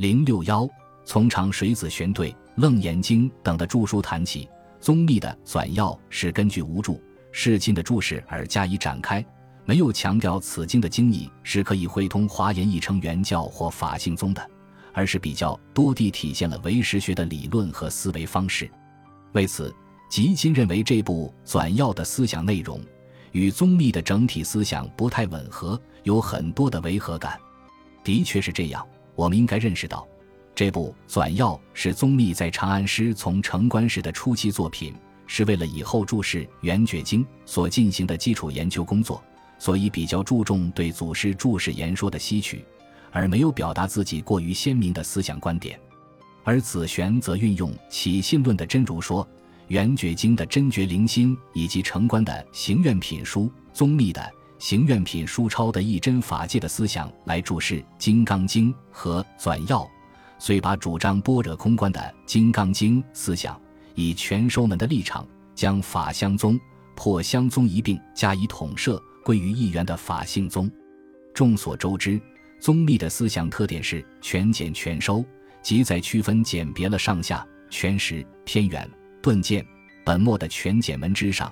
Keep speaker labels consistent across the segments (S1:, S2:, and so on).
S1: 零六幺，从长水子玄对、楞严经等的著书谈起，宗密的纂要是根据无著释经的注释而加以展开，没有强调此经的经义是可以汇通华严义成原教或法性宗的，而是比较多地体现了唯识学的理论和思维方式。为此，吉金认为这部纂要的思想内容与宗密的整体思想不太吻合，有很多的违和感。的确是这样。我们应该认识到，这部《纂要》是宗密在长安师从成关时的初期作品，是为了以后注释《圆觉经》所进行的基础研究工作，所以比较注重对祖师注释言说的吸取，而没有表达自己过于鲜明的思想观点。而子玄则运用起信论的真如说、《圆觉经》的真觉灵心以及成关的行愿品书、宗密的。行愿品书抄的一真法界的思想来注释《金刚经》和《纂要》，遂把主张般若空观的《金刚经》思想，以全收门的立场，将法相宗、破相宗一并加以统摄，归于一元的法性宗。众所周知，宗密的思想特点是全简全收，即在区分简别了上下、全实、偏远、顿渐、本末的全简门之上。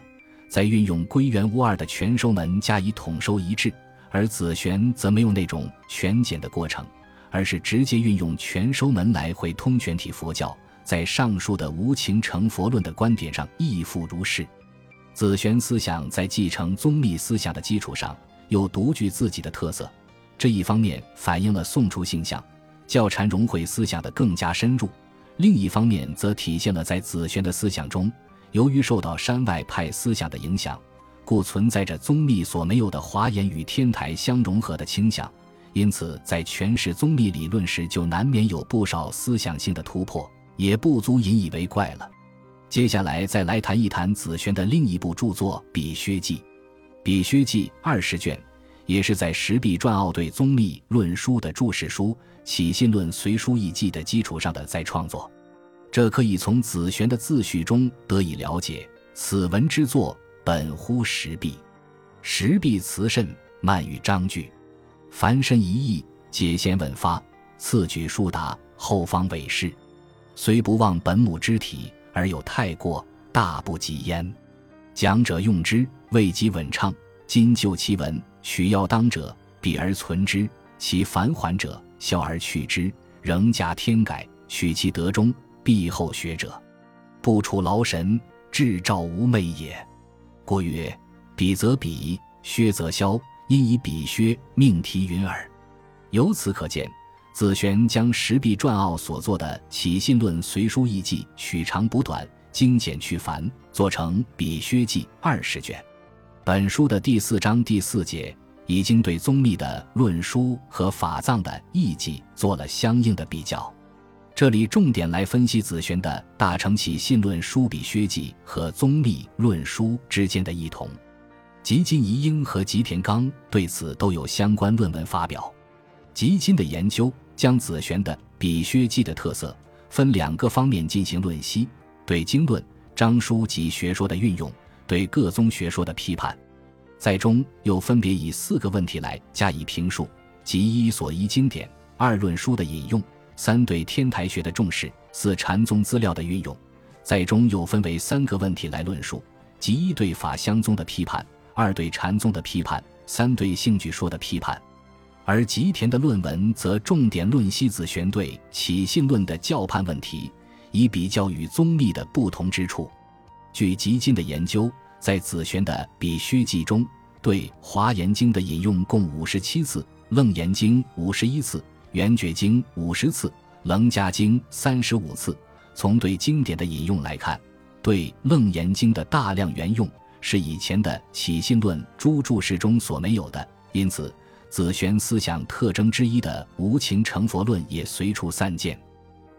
S1: 在运用归元无二的全收门加以统收一致，而紫玄则没有那种全简的过程，而是直接运用全收门来会通全体佛教。在上述的无情成佛论的观点上亦复如是。紫玄思想在继承宗密思想的基础上，又独具自己的特色。这一方面反映了宋初性相教禅融会思想的更加深入，另一方面则体现了在紫玄的思想中。由于受到山外派思想的影响，故存在着宗密所没有的华严与天台相融合的倾向，因此在诠释宗密理论时，就难免有不少思想性的突破，也不足引以为怪了。接下来再来谈一谈子轩的另一部著作《比薛记》，《比薛记》二十卷，也是在石壁传奥对宗密论书的注释书《起信论随书一记》的基础上的再创作。这可以从子玄的自序中得以了解。此文之作本乎石壁，石壁辞甚，慢于章句。凡身一意，皆先问发，次举书达，后方委事。虽不忘本母之体，而有太过，大不及焉。讲者用之，未及稳畅。今就其文，取要当者，笔而存之；其繁缓者，消而去之，仍加添改，取其德中。必后学者，不处劳神，至照无昧也。故曰：比则比，削则削，因以比削，命题云耳。由此可见，子玄将石壁传奥所作的《起信论随书译记》取长补短，精简去繁，做成《比削记》二十卷。本书的第四章第四节已经对宗密的论书和法藏的译记做了相应的比较。这里重点来分析子玄的《大乘起信论书比薛记》和宗密论书之间的异同。吉金宜英和吉田刚对此都有相关论文发表。吉金的研究将子玄的《比薛记》的特色分两个方面进行论析：对经论、章书及学说的运用，对各宗学说的批判。在中又分别以四个问题来加以评述：即一所依经典，二论书的引用。三对天台学的重视，四禅宗资料的运用，在中又分为三个问题来论述：即一对法相宗的批判，二对禅宗的批判，三对性具说的批判。而吉田的论文则重点论析子玄对起信论的教判问题，以比较与宗密的不同之处。据吉金的研究，在子玄的《比虚记》中，对《华严经》的引用共五十七次，《楞严经》五十一次。圆觉经五十次，楞伽经三十五次。从对经典的引用来看，对楞严经的大量援用是以前的起信论诸注释中所没有的。因此，子玄思想特征之一的无情成佛论也随处散见。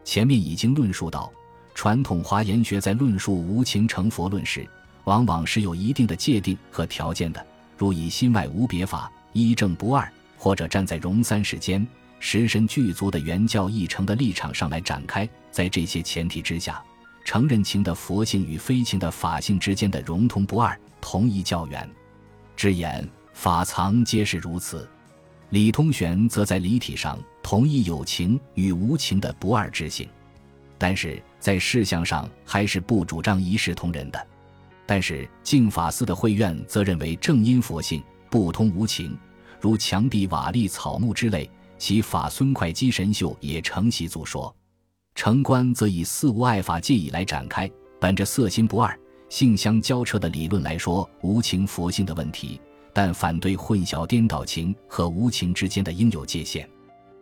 S1: 前面已经论述到，传统华严学在论述无情成佛论时，往往是有一定的界定和条件的，如以心外无别法，一正不二，或者站在融三世间。十身具足的原教义成的立场上来展开，在这些前提之下，承认情的佛性与非情的法性之间的融通不二，同一教源之言法藏皆是如此。李通玄则在理体上同意有情与无情的不二之性，但是在事项上还是不主张一视同仁的。但是净法寺的会院则认为正因佛性不通无情，如墙壁瓦砾草木之类，其法孙会稽神秀也承袭祖说。城关则以四无碍法界以来展开，本着色心不二、性相交彻的理论来说无情佛性的问题。但反对混淆颠倒情和无情之间的应有界限，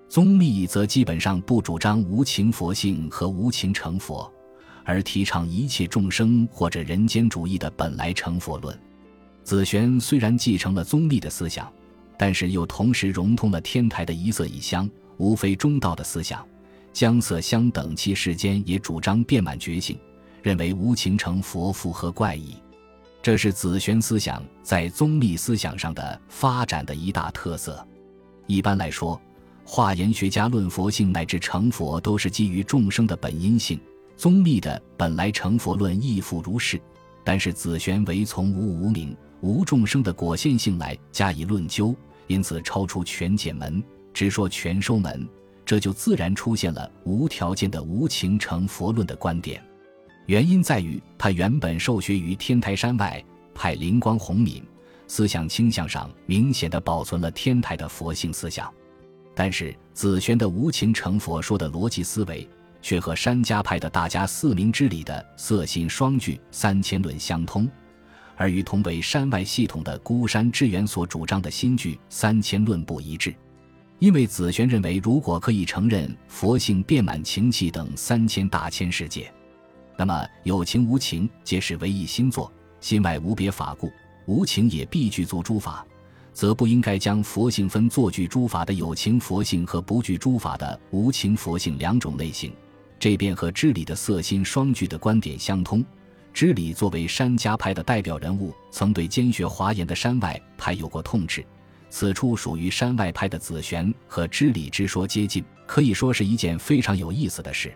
S1: 宗密则基本上不主张无情佛性和无情成佛，而提倡一切众生或者人间主义的本来成佛论。子玄虽然继承了宗密的思想，但是又同时融通了天台的一色一香，无非中道的思想。江色香等其世间也主张遍满觉性，认为无情成佛符合怪异。这是子玄思想在宗密思想上的发展的一大特色。一般来说，化言学家论佛性乃至成佛，都是基于众生的本因性。宗密的本来成佛论亦复如是。但是子玄唯从无无名、无众生的果现性来加以论究，因此超出全解门，直说全收门，这就自然出现了无条件的无情成佛论的观点。原因在于，他原本受学于天台山外派灵光弘敏，思想倾向上明显的保存了天台的佛性思想，但是子玄的无情成佛说的逻辑思维，却和山家派的大家四明之理的色心双聚三千论相通，而与同为山外系统的孤山智源所主张的新句三千论不一致，因为紫玄认为，如果可以承认佛性遍满情气等三千大千世界。那么有情无情皆是唯一心作，心外无别法故，无情也必具足诸法，则不应该将佛性分作具诸法的有情佛性和不具诸法的无情佛性两种类型。这便和知礼的色心双具的观点相通。知礼作为山家派的代表人物，曾对兼学华严的山外派有过痛斥。此处属于山外派的子玄和知礼之说接近，可以说是一件非常有意思的事。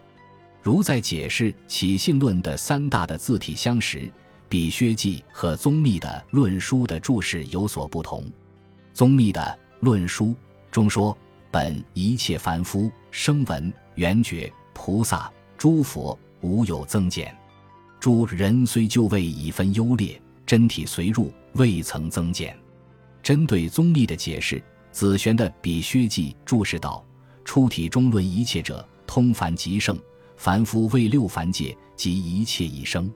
S1: 如在解释起信论的三大的字体相识，比薛记和宗密的论书的注释有所不同。宗密的论书中说：“本一切凡夫声闻缘觉菩萨诸佛无有增减，诸人虽就位已分优劣，真体随入未曾增减。”针对宗密的解释，子玄的比薛记注释道：“出体中论一切者，通凡极盛。”凡夫为六凡界及一切一生，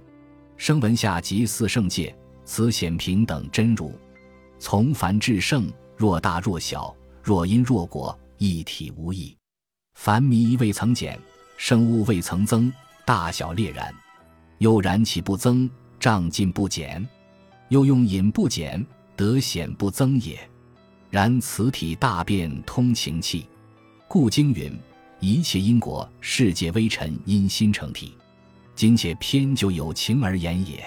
S1: 声闻下及四圣界，此显平等真如。从凡至圣，若大若小，若因若果，一体无异。凡迷未曾减，生物未曾增，大小列然。又然岂不增？胀尽不减？又用饮不减，得显不增也。然此体大变通情气，故经云。一切因果，世界微尘因心成体，今且偏就有情而言也。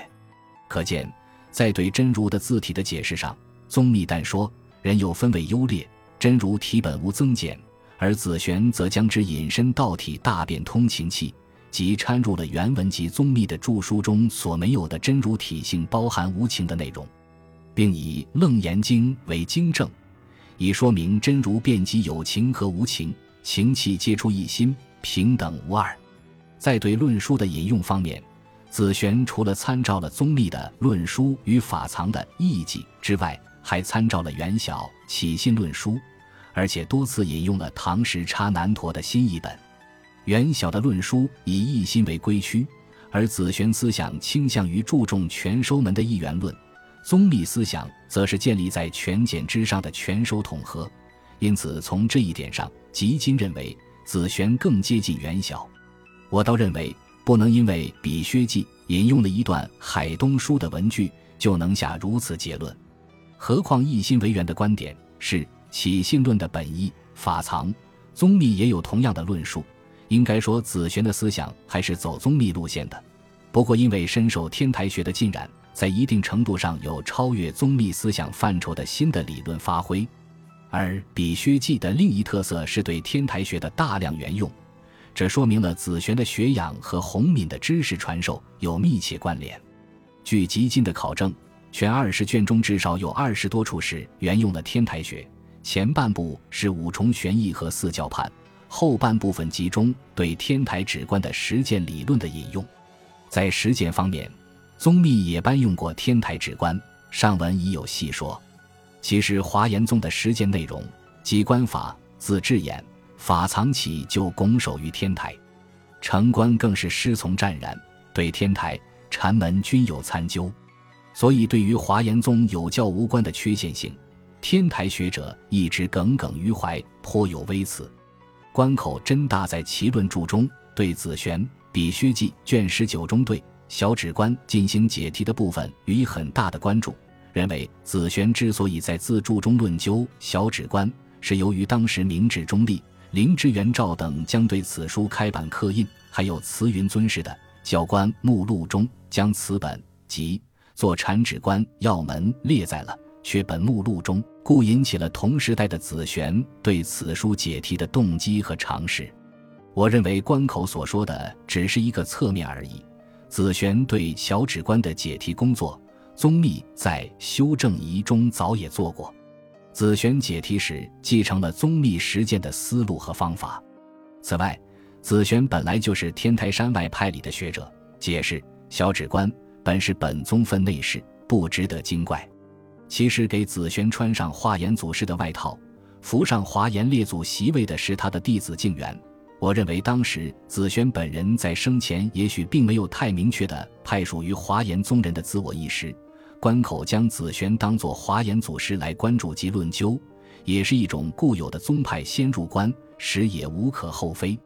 S1: 可见，在对真如的字体的解释上，宗密但说人有分为优劣，真如体本无增减；而子玄则将之引申道体大变通情气，即掺入了原文及宗密的著书中所没有的真如体性包含无情的内容，并以《楞严经》为经证，以说明真如遍及有情和无情。情气皆出一心，平等无二。在对论书的引用方面，子玄除了参照了宗密的论书与法藏的义记之外，还参照了元晓起信论书，而且多次引用了唐时差南陀的新译本。元晓的论书以一心为归区，而子玄思想倾向于注重全收门的一元论，宗密思想则是建立在全简之上的全收统合。因此，从这一点上，吉今认为子玄更接近元晓。我倒认为，不能因为比薛记引用了一段海东书的文句，就能下如此结论。何况一心为源的观点是起信论的本意，法藏宗密也有同样的论述。应该说，子玄的思想还是走宗密路线的。不过，因为深受天台学的浸染，在一定程度上有超越宗密思想范畴的新的理论发挥。而比薛记的另一特色是对天台学的大量援用，这说明了子玄的学养和弘敏的知识传授有密切关联。据吉今的考证，全二十卷中至少有二十多处是援用了天台学，前半部是五重玄义和四教判，后半部分集中对天台止观的实践理论的引用。在实践方面，宗密也搬用过天台止观，上文已有细说。其实华严宗的实践内容，即观法，自智眼法藏起就拱手于天台，成观更是师从湛然，对天台禅门均有参究。所以，对于华严宗有教无关的缺陷性，天台学者一直耿耿于怀，颇有微词。关口真大在其论著中对子玄《比薛记》卷十九中对小指关进行解题的部分予以很大的关注，认为子玄之所以在自著中论究小指关，是由于当时明治中立，灵芝元照等将对此书开版刻印，还有慈云尊士的教官目录中将此本及。做禅指关要门列在了缺本目录中，故引起了同时代的子玄对此书解题的动机和尝试。我认为关口所说的只是一个侧面而已。子玄对小指观的解题工作，宗密在修正仪中早也做过。子玄解题时继承了宗密实践的思路和方法。此外，子玄本来就是天台山外派里的学者，解释小指观。本是本宗分内事，不值得惊怪。其实给紫萱穿上华严祖师的外套，扶上华严列祖席位的是他的弟子静远。我认为当时紫萱本人在生前也许并没有太明确的派属于华严宗人的自我意识。关口将紫萱当作华严祖师来关注及论究，也是一种固有的宗派先入关，实也无可厚非。